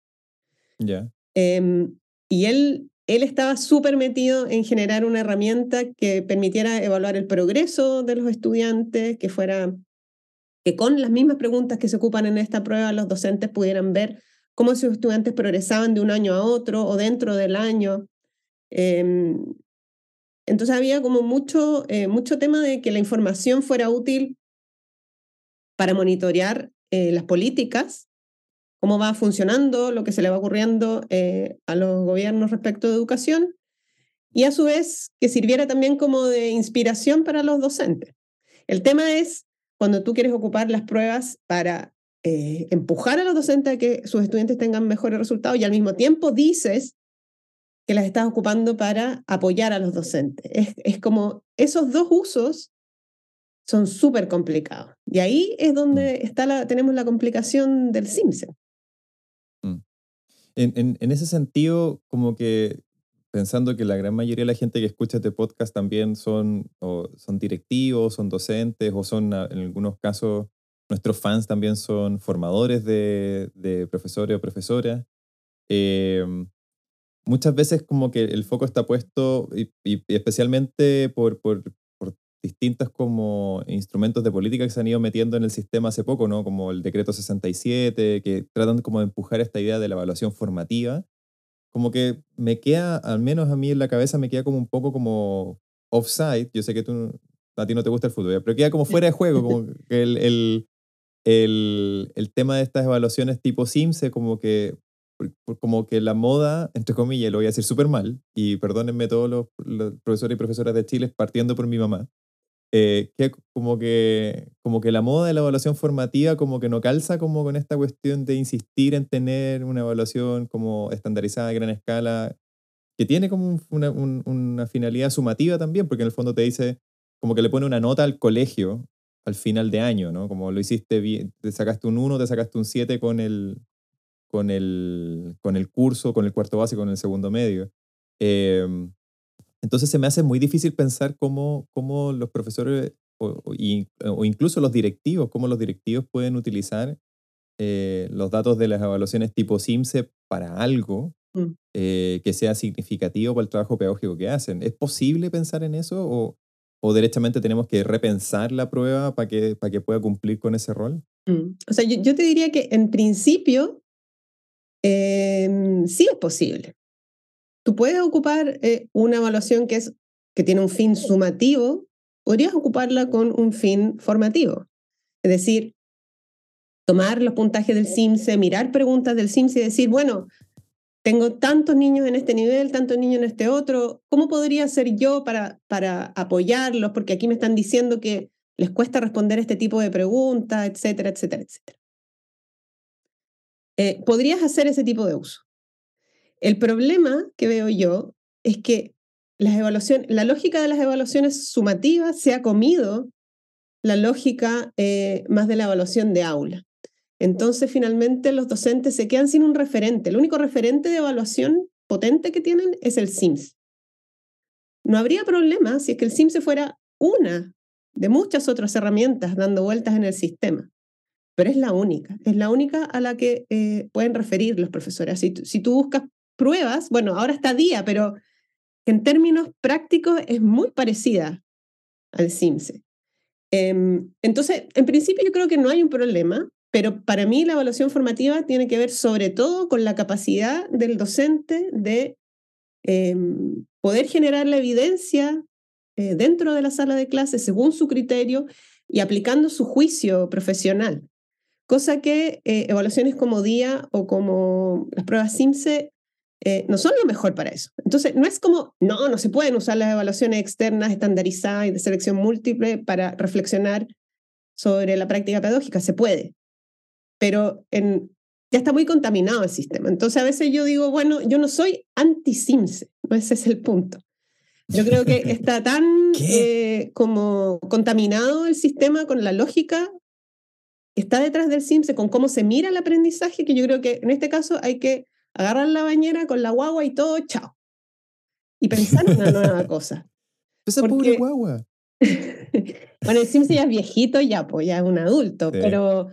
Ya. Em, y él él estaba súper metido en generar una herramienta que permitiera evaluar el progreso de los estudiantes, que fuera que con las mismas preguntas que se ocupan en esta prueba los docentes pudieran ver cómo sus estudiantes progresaban de un año a otro o dentro del año. Em, entonces había como mucho, eh, mucho tema de que la información fuera útil para monitorear eh, las políticas cómo va funcionando, lo que se le va ocurriendo eh, a los gobiernos respecto de educación y a su vez que sirviera también como de inspiración para los docentes. El tema es cuando tú quieres ocupar las pruebas para eh, empujar a los docentes a que sus estudiantes tengan mejores resultados y al mismo tiempo dices que las estás ocupando para apoyar a los docentes. Es, es como esos dos usos son súper complicados. Y ahí es donde mm. está la, tenemos la complicación del SIMSE. En, ese sentido, como que pensando que la gran mayoría de la gente que escucha este podcast también son, son directivos, son docentes o son en algunos casos nuestros fans también son formadores de, profesores o profesoras. Em, muchas veces como que el foco está puesto, y, especialmente por, distintos como instrumentos de política que se han ido metiendo en el sistema hace poco, ¿no? Como el decreto 67, que tratan como de empujar esta idea de la evaluación formativa. Como que me queda, al menos a mí en la cabeza, me queda como un poco como offside. Yo sé que tú, a ti no te gusta el fútbol, pero queda como fuera de juego, como <laughs> el, el, el, el tema de estas evaluaciones tipo SIMSE, como que como que la moda, entre comillas, lo voy a decir súper mal, y perdónenme todos los, los, profesores y profesoras de Chile, partiendo por mi mamá, eh, que como que como que la moda de la evaluación formativa como que no calza como con esta cuestión de insistir en tener una evaluación como estandarizada a gran escala que tiene como una, una, finalidad sumativa también porque en el fondo te dice como que le pone una nota al colegio al final de año, ¿no? Como lo hiciste bien, te sacaste un 1, te sacaste un 7 con el, con el, con el curso, con el cuarto básico, con el segundo medio. Eh, entonces se me hace muy difícil pensar cómo, cómo los profesores o, o, incluso los directivos, cómo los directivos pueden utilizar eh, los datos de las evaluaciones tipo SIMSE para algo mm. eh, que sea significativo para el trabajo pedagógico que hacen. ¿Es posible pensar en eso o, o derechamente tenemos que repensar la prueba para que, para que pueda cumplir con ese rol? Mm. O sea, yo, yo, te diría que en principio em, sí es posible tú puedes ocupar eh, una evaluación que, es, que tiene un fin sumativo, podrías ocuparla con un fin formativo. Es decir, tomar los puntajes del CIMSE, mirar preguntas del CIMSE y decir, bueno, tengo tantos niños en este nivel, tantos niños en este otro, ¿cómo podría ser yo para, para apoyarlos? Porque aquí me están diciendo que les cuesta responder este tipo de preguntas, etcétera, etcétera, etcétera. Eh, podrías hacer ese tipo de uso. El problema que veo yo es que las evaluaciones, la lógica de las evaluaciones sumativas se ha comido la lógica eh, más de la evaluación de aula. Entonces, finalmente, los docentes se quedan sin un referente. El único referente de evaluación potente que tienen es el SIMS. No habría problema si es que el SIMS fuera una de muchas otras herramientas dando vueltas en el sistema, pero es la única, es la única a la que eh, pueden referir los profesores. Si, si tú buscas pruebas, bueno, ahora está día, pero en términos prácticos es muy parecida al CIMSE. Em, entonces, en principio yo creo que no hay un problema, pero para mí la evaluación formativa tiene que ver sobre todo con la capacidad del docente de em, poder generar la evidencia eh, dentro de la sala de clases según su criterio y aplicando su juicio profesional. cosa que eh, evaluaciones como DIA o como las pruebas SIMSE eh, no son lo mejor para eso. Entonces, no es como, no, no se pueden usar las evaluaciones externas estandarizadas y de selección múltiple para reflexionar sobre la práctica pedagógica, se puede, pero en, ya está muy contaminado el sistema. Entonces, a veces yo digo, bueno, yo no soy anti-SIMSE, no ese es el punto. Yo creo que <laughs> está tan eh, como contaminado el sistema con la lógica que está detrás del SIMSE, con cómo se mira el aprendizaje, que yo creo que en este caso hay que agarrar la bañera con la guagua y todo, chao. Y pensar en una <laughs> nueva cosa. Esa pobre guagua. <laughs> bueno, el SIMSE ya es viejito, ya, pues ya es un adulto, pero...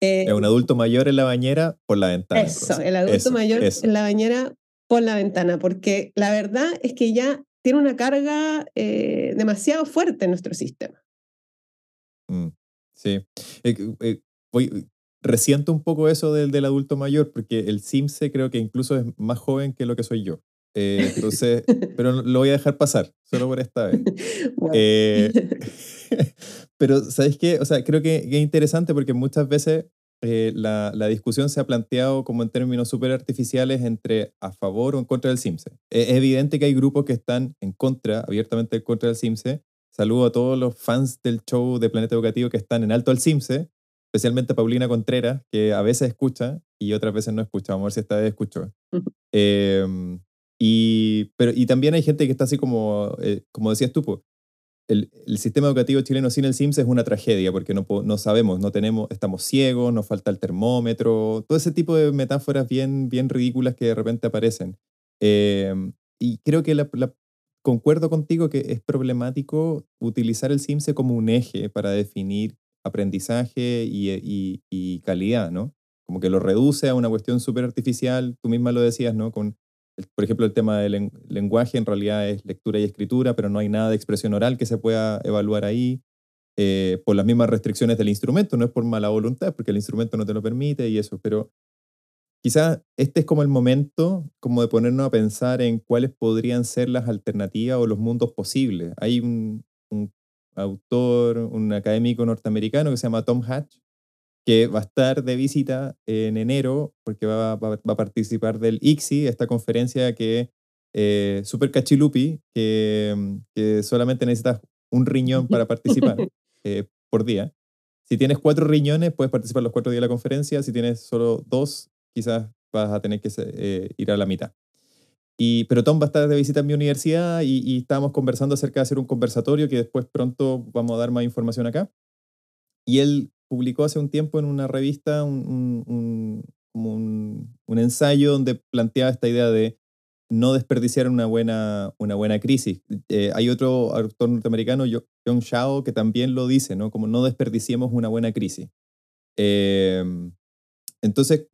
Eh, es un adulto mayor en la bañera por la ventana. Eso, el adulto mayor en la bañera por la ventana, porque la verdad es que ya tiene una carga eh, demasiado fuerte en nuestro sistema. Mm, sí. Eh, voy, resiento un poco eso del, del adulto mayor, porque el Simse creo que incluso es más joven que lo que soy yo. Eh, entonces, <laughs> pero lo voy a dejar pasar, solo por esta vez. <laughs> <laughs> pero, ¿sabes qué? O sea, creo que, es interesante porque muchas veces eh, la, la, discusión se ha planteado como en términos súper artificiales entre a favor o en contra del CIMSE. Es evidente que hay grupos que están en contra, abiertamente en contra del CIMSE. Saludo a todos los fans del show de Planeta Educativo que están en alto al CIMSE, especialmente Paulina Contreras, que a veces escucha y otras veces no escucha. Vamos a ver si esta vez escuchó. Em, y, pero, y también hay gente que está así como, eh, como decías tú, el, el, sistema educativo chileno sin el CIMS es una tragedia porque no, no sabemos, no tenemos, estamos ciegos, nos falta el termómetro, todo ese tipo de metáforas bien, bien ridículas que de repente aparecen. Em, y creo que la, concuerdo contigo que es problemático utilizar el CIMSE como un eje para definir aprendizaje y, y, calidad, ¿no? Como que lo reduce a una cuestión súper artificial, tú misma lo decías, ¿no? Con por ejemplo, el tema del lenguaje en realidad es lectura y escritura, pero no hay nada de expresión oral que se pueda evaluar ahí eh, por las mismas restricciones del instrumento, no es por mala voluntad, porque el instrumento no te lo permite y eso, pero quizás este es como el momento como de ponernos a pensar en cuáles podrían ser las alternativas o los mundos posibles. Hay un autor, un académico norteamericano que se llama Tom Hatch, que va a estar de visita en enero porque va, va, a participar del ICSI, esta conferencia que eh, super cachilupi, que, que, solamente necesitas un riñón para participar <laughs> eh, por día. Si tienes cuatro riñones, puedes participar los cuatro días de la conferencia. Si tienes solo dos, quizás vas a tener que eh, ir a la mitad. Y, pero Tom va a estar de visita en mi universidad y, y estábamos conversando acerca de hacer un conversatorio que después pronto vamos a dar más información acá. Y él publicó hace un tiempo en una revista un, un, un, ensayo donde planteaba esta idea de no desperdiciar una buena, una buena crisis. Eh, hay otro autor norteamericano, John Shao, que también lo dice, ¿no? Como no desperdiciemos una buena crisis. Em, entonces,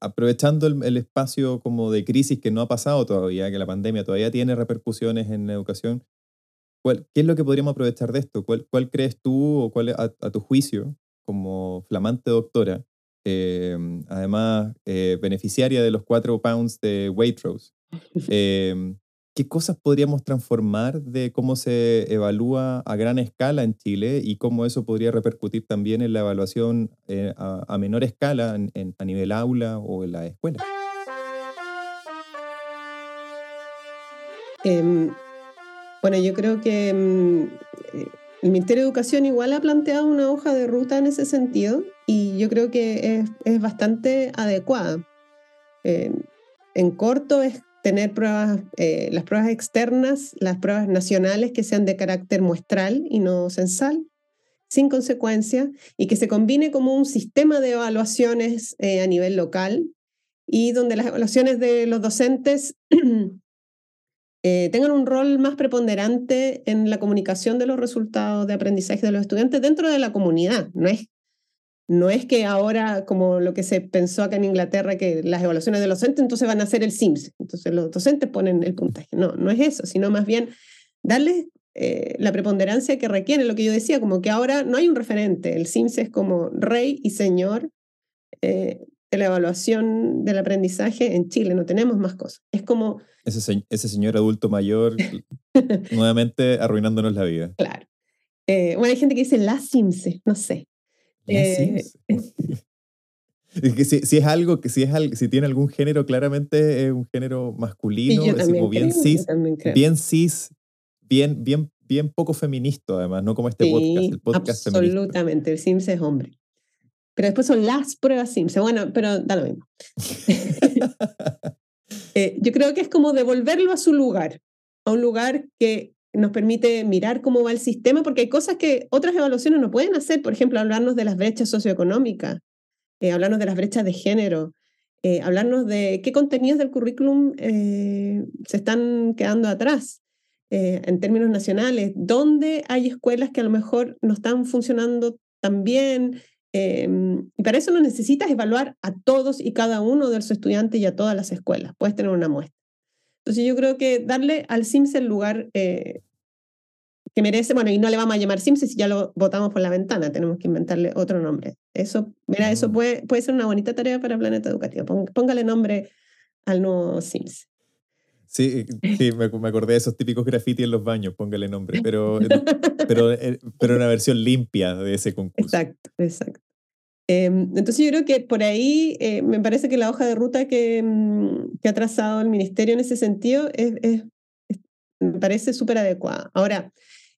aprovechando el, el, espacio como de crisis que no ha pasado todavía, que la pandemia todavía tiene repercusiones en la educación, ¿cuál, ¿qué es lo que podríamos aprovechar de esto? ¿Cuál, cuál crees tú o cuál a, a tu juicio como flamante doctora, em, además eh, beneficiaria de los cuatro pounds de Waitrose, <laughs> em, ¿qué cosas podríamos transformar de cómo se evalúa a gran escala en Chile y cómo eso podría repercutir también en la evaluación eh, a, menor escala en, a nivel aula o en la escuela? Em, bueno, yo creo que eh, el Ministerio de Educación igual ha planteado una hoja de ruta en ese sentido y yo creo que es, bastante adecuada. en corto es tener pruebas, eh, las pruebas externas, las pruebas nacionales que sean de carácter muestral y no censal, sin consecuencia, y que se combine como un sistema de evaluaciones eh, a nivel local y donde las evaluaciones de los docentes <clears throat> Eh, tengan un rol más preponderante en la comunicación de los resultados de aprendizaje de los estudiantes dentro de la comunidad. No es, no es que ahora, como lo que se pensó acá en Inglaterra, que las evaluaciones de los docentes entonces van a ser el SIMS, entonces los docentes ponen el puntaje. No, no es eso, sino más bien darles eh, la preponderancia que requiere, lo que yo decía, como que ahora no hay un referente, el SIMS es como rey y señor eh, de la evaluación del aprendizaje en Chile, no tenemos más cosas. Es como... Ese, ese señor adulto mayor <laughs> nuevamente arruinándonos la vida. Claro. Eh, bueno, hay gente que dice la CIMSE, no sé. Eh, <laughs> que si, si, es algo, que si es si tiene algún género, claramente es un género masculino, así como bien cis, bien cis, bien, bien, bien poco feminista, además, no como este podcast, el podcast Absolutamente, el Sims es hombre. Pero después son las pruebas Sims. Bueno, pero da lo mismo. <laughs> <laughs> Eh, yo creo que es como devolverlo a su lugar, a un lugar que nos permite mirar cómo va el sistema, porque hay cosas que otras evaluaciones no pueden hacer, por ejemplo, hablarnos de las brechas socioeconómicas, eh, hablarnos de las brechas de género, eh, hablarnos de qué contenidos del currículum eh, se están quedando atrás en términos nacionales, dónde hay escuelas que a lo mejor no están funcionando tan bien. Em, y para eso no necesitas evaluar a todos y cada uno de los estudiantes y a todas las escuelas, puedes tener una muestra. Entonces yo creo que darle al Sims el lugar eh, que merece, bueno, y no le vamos a llamar Sims si ya lo votamos por la ventana, tenemos que inventarle otro nombre. Eso, mira, eso mm. puede, puede ser una bonita tarea para Planeta Educativo. Póngale nombre al nuevo Sims. Sí, sí, me, acordé de esos típicos graffiti en los baños, póngale nombre, pero, <laughs> pero, eh, pero una versión limpia de ese concurso. Exacto, exacto. Em, entonces yo creo que por ahí eh, me parece que la hoja de ruta que, mm, que ha trazado el ministerio en ese sentido es, me parece súper adecuada. Ahora,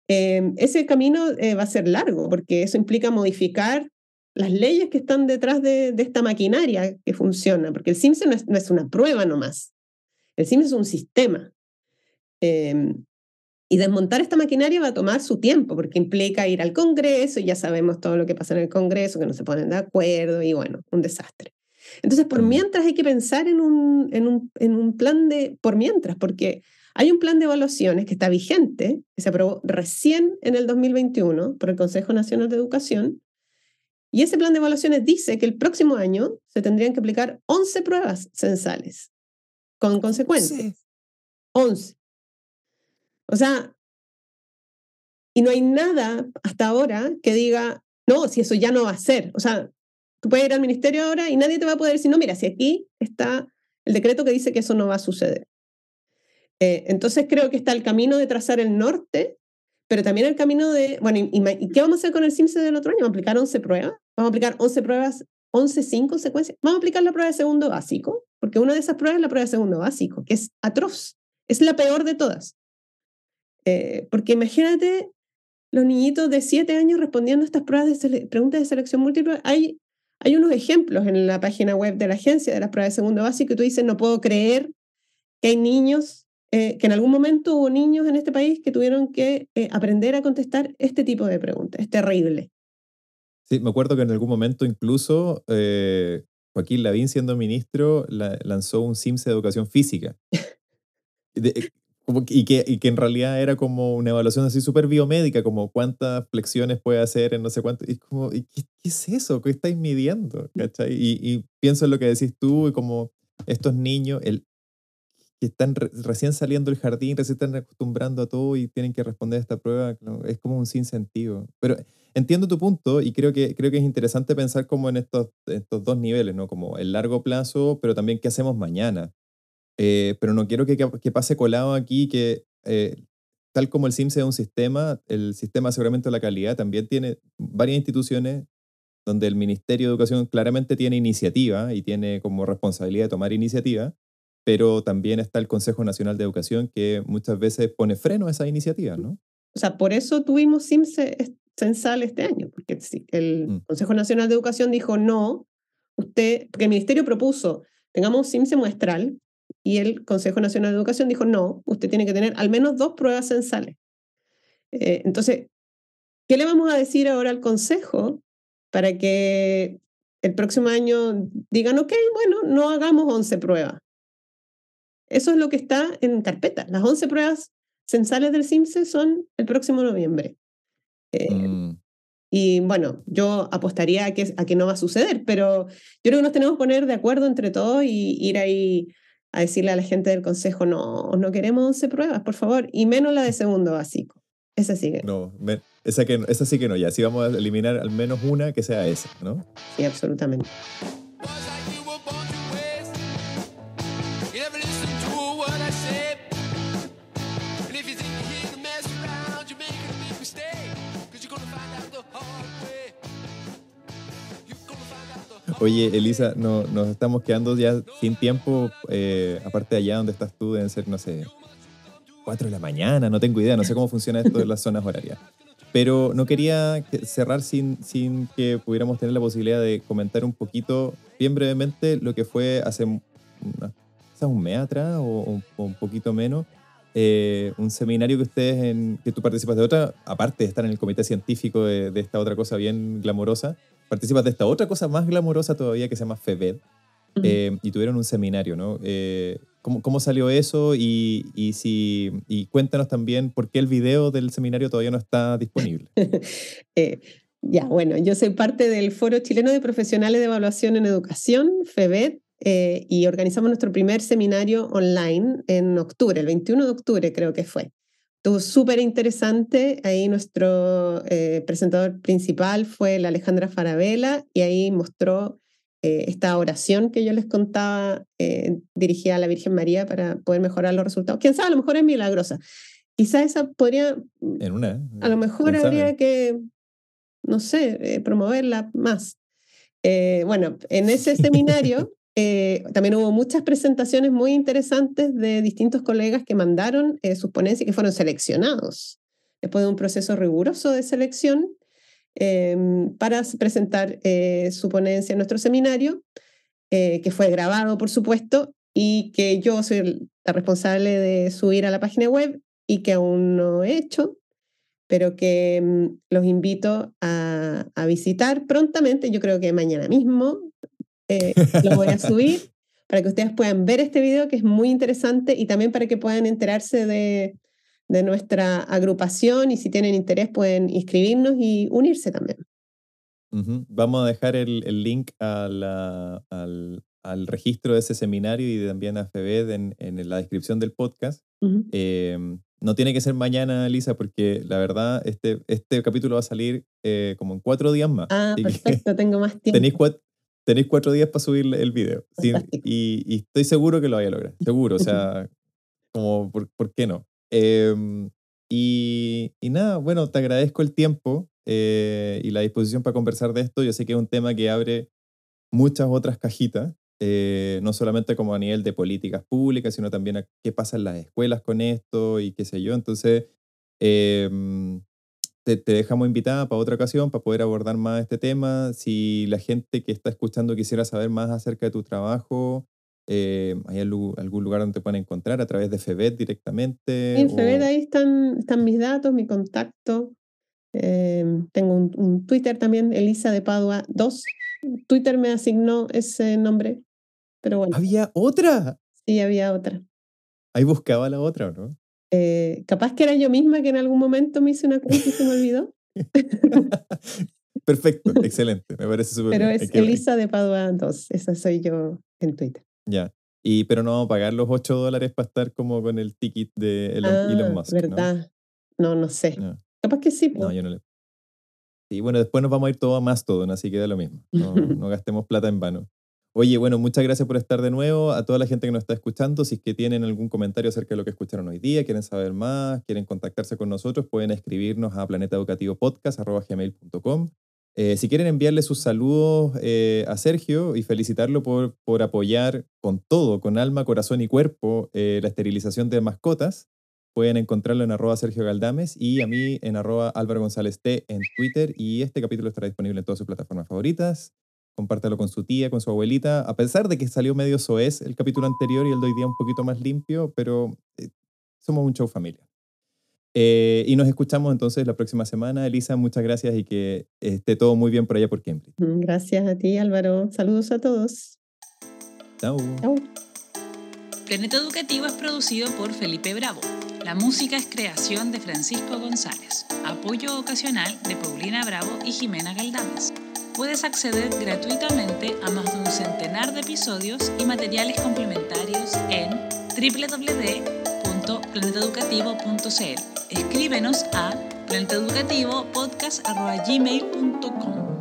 em, ese camino eh, va a ser largo porque eso implica modificar las leyes que están detrás de, de esta maquinaria que funciona, porque el CIMSE no es, no es, una prueba nomás, el CIMSE es un sistema. Y desmontar esta maquinaria va a tomar su tiempo, porque implica ir al Congreso, y ya sabemos todo lo que pasa en el Congreso, que no se ponen de acuerdo, y bueno, un desastre. Entonces, por mm. mientras hay que pensar en un, en un, en un plan de, por mientras, porque hay un plan de evaluaciones que está vigente, que se aprobó recién en el 2021 por el Consejo Nacional de Educación, y ese plan de evaluaciones dice que el próximo año se tendrían que aplicar 11 pruebas censales, con consecuencias. 11. O sea, y no hay nada hasta ahora que diga, no, si eso ya no va a ser. O sea, tú puedes ir al ministerio ahora y nadie te va a poder decir, no, mira, si aquí está el decreto que dice que eso no va a suceder. Eh, entonces creo que está el camino de trazar el norte, pero también el camino de, bueno, ¿y, qué vamos a hacer con el CIMSE del otro año? ¿Vamos a aplicar 11 pruebas? ¿Vamos a aplicar 11 pruebas, 11, 5 secuencias? ¿Vamos a aplicar la prueba de segundo básico? Porque una de esas pruebas es la prueba de segundo básico, que es atroz, es la peor de todas. Eh, porque imagínate los niñitos de 7 años respondiendo a estas pruebas de preguntas de selección múltiple. Hay, hay unos ejemplos en la página web de la agencia de las pruebas de segundo básico y tú dices, no puedo creer que hay niños, eh, que en algún momento hubo niños en este país que tuvieron que eh, aprender a contestar este tipo de preguntas. Es terrible. Sí, me acuerdo que en algún momento incluso Joaquín Lavín, siendo ministro, lanzó un SIMS de educación física. <laughs> y, que, y que en realidad era como una evaluación así súper biomédica, como cuántas flexiones puede hacer en no sé cuánto. Y como, ¿y qué, es eso? ¿Qué estáis midiendo? ¿Cachai? Y, y, pienso en lo que decís tú y como estos niños el, que están recién saliendo del jardín, recién están acostumbrando a todo y tienen que responder a esta prueba, es como un sinsentido. Pero entiendo tu punto y creo que, creo que es interesante pensar como en estos, estos dos niveles, ¿no? Como el largo plazo, pero también qué hacemos mañana. Eh, pero no quiero que, que, pase colado aquí que eh, tal como el SIMS es un sistema, el sistema de aseguramiento de la calidad también tiene varias instituciones donde el Ministerio de Educación claramente tiene iniciativa y tiene como responsabilidad de tomar iniciativa, pero también está el Consejo Nacional de Educación que muchas veces pone freno a esa iniciativa, ¿no? O sea, por eso tuvimos SIMS censal este año, porque el mm. Consejo Nacional de Educación dijo no, usted, porque el Ministerio propuso, tengamos SIMS muestral, y el Consejo Nacional de Educación dijo, no, usted tiene que tener al menos dos pruebas censales. Eh, entonces, ¿qué le vamos a decir ahora al Consejo para que el próximo año digan, ok, bueno, no hagamos 11 pruebas? Eso es lo que está en carpeta. Las 11 pruebas censales del CIMSE son el próximo noviembre. Eh, mm. Y bueno, yo apostaría a que, a que no va a suceder, pero yo creo que nos tenemos que poner de acuerdo entre todos y ir ahí a decirle a la gente del consejo, no, no queremos 11 pruebas, por favor, y menos la de segundo básico. Esa sí que no. esa, que, esa sí que no, ya. Sí vamos a eliminar al menos una que sea esa, ¿no? Sí, absolutamente. Oye, Elisa, no, nos estamos quedando ya sin tiempo. eh, aparte de allá donde estás tú, deben ser, no sé, 4 de la mañana, no tengo idea, no sé cómo funciona esto de las zonas horarias. Pero no quería que- cerrar sin, sin que pudiéramos tener la posibilidad de comentar un poquito, bien brevemente, lo que fue hace una- un mes atrás o- o un poquito menos, eh, un seminario que ustedes, en, que tú participas de otra, aparte de estar en el comité científico de, de esta otra cosa bien glamorosa, participas de esta otra cosa más glamorosa todavía que se llama FEBED, eh, y tuvieron un seminario, ¿no? Eh, ¿cómo, cómo salió eso? Y, y, si, y cuéntanos también por qué el video del seminario todavía no está disponible. <laughs> Eh, ya, bueno, yo soy parte del Foro Chileno de Profesionales de Evaluación en Educación, FEBET, eh, y organizamos nuestro primer seminario online en octubre, el 21 de octubre creo que fue. Estuvo súper interesante. Ahí nuestro eh, presentador principal fue la Alejandra Farabella y ahí mostró eh, esta oración que yo les contaba eh, dirigida a la Virgen María para poder mejorar los resultados. Quién sabe, a lo mejor es milagrosa. Quizá esa podría, En una. a lo mejor ¿quién sabe? habría que, no sé, eh, promoverla más. Eh, bueno, en ese <laughs> seminario eh, también hubo muchas presentaciones muy interesantes de distintos colegas que mandaron eh, sus ponencias que fueron seleccionados después de un proceso riguroso de selección eh, para presentar eh, su ponencia en nuestro seminario, que fue grabado, por supuesto, y que yo soy la responsable de subir a la página web y que aún no he hecho, pero que mm, los invito a visitar prontamente. Yo creo que mañana mismo eh, lo voy a subir <laughs> para que ustedes puedan ver este video que es muy interesante y también para que puedan enterarse de, de nuestra agrupación y si tienen interés pueden inscribirnos y unirse también. Ujú. Vamos a dejar el, el link a la- al, al registro de ese seminario y también a FEBED en, en la descripción del podcast. Ujú. Eh, no tiene que ser mañana, Lisa, porque la verdad, este, este capítulo va a salir eh, como en cuatro días más. Ah, perfecto, tengo más <laughs> tiempo. tenéis, cuatro, tenéis cuatro días para subir el video. <laughs> Sí, y, y estoy seguro que lo vaya a lograr. Seguro, o sea, <laughs> como, ¿por, por qué no? Eh, y, y nada, bueno, te agradezco el tiempo eh, y la disposición para conversar de esto. Yo sé que es un tema que abre muchas otras cajitas, eh, no solamente como a nivel de políticas públicas, sino también a qué pasa en las escuelas con esto y qué sé yo. Entonces, eh, te, te dejamos invitada para otra ocasión para poder abordar más este tema. Si la gente que está escuchando quisiera saber más acerca de tu trabajo, eh, ¿hay algún lugar donde te pueden encontrar? ¿A través de FEBET directamente? En o- ahí están, están mis datos, mi contacto. Eh, tengo un, un Twitter también, Elisa de Padua 2. Twitter me asignó ese nombre, pero bueno, ¿Había otra? sí había otra. Ahí buscaba la otra, ¿o ¿no? Eh, capaz que era yo misma que en algún momento me hice una cuenta y se me olvidó, <laughs> Perfecto, excelente, me parece súper pero es que- Elisa de Padua 2. Esa soy yo en Twitter. Ya. Y, pero no vamos a pagar los 8 dólares para estar como con el ticket de Elon, Elon Ah, Musk. ¿no? ¿verdad? No, no sé. No. Capaz que sí. No, po. yo no le. Y bueno, después nos vamos a ir todo a Mastodon, así que da lo mismo. No, <laughs> no gastemos plata en vano. Oye, bueno, muchas gracias por estar de nuevo. A toda la gente que nos está escuchando, si es que tienen algún comentario acerca de lo que escucharon hoy día, quieren saber más, quieren contactarse con nosotros, pueden escribirnos a planetaeducativopodcast.gmail.com. Eh, si quieren enviarle sus saludos eh, a Sergio y felicitarlo por, por apoyar con todo, con alma, corazón y cuerpo, eh, la esterilización de mascotas, pueden encontrarlo en arroba Sergio Galdames y a mí en arroba Álvaro González T en Twitter. Y este capítulo estará disponible en todas sus plataformas favoritas. Compártalo con su tía, con su abuelita, a pesar de que salió medio soez el capítulo anterior y el de hoy día un poquito más limpio, pero eh, somos un show familia. Eh, y nos escuchamos entonces la próxima semana. Elisa, muchas gracias y que esté todo muy bien por allá por Cambridge. Gracias a ti, Álvaro. Saludos a todos. Chao. Chao. Planeta Educativo es producido por Felipe Bravo. La música es creación de Francisco González. Apoyo ocasional de Paulina Bravo y Jimena Galdames. Puedes acceder gratuitamente a más de un centenar de episodios y materiales complementarios en www.planeteducativo.cl. Escríbenos a planeteducativopodcast.gmail.com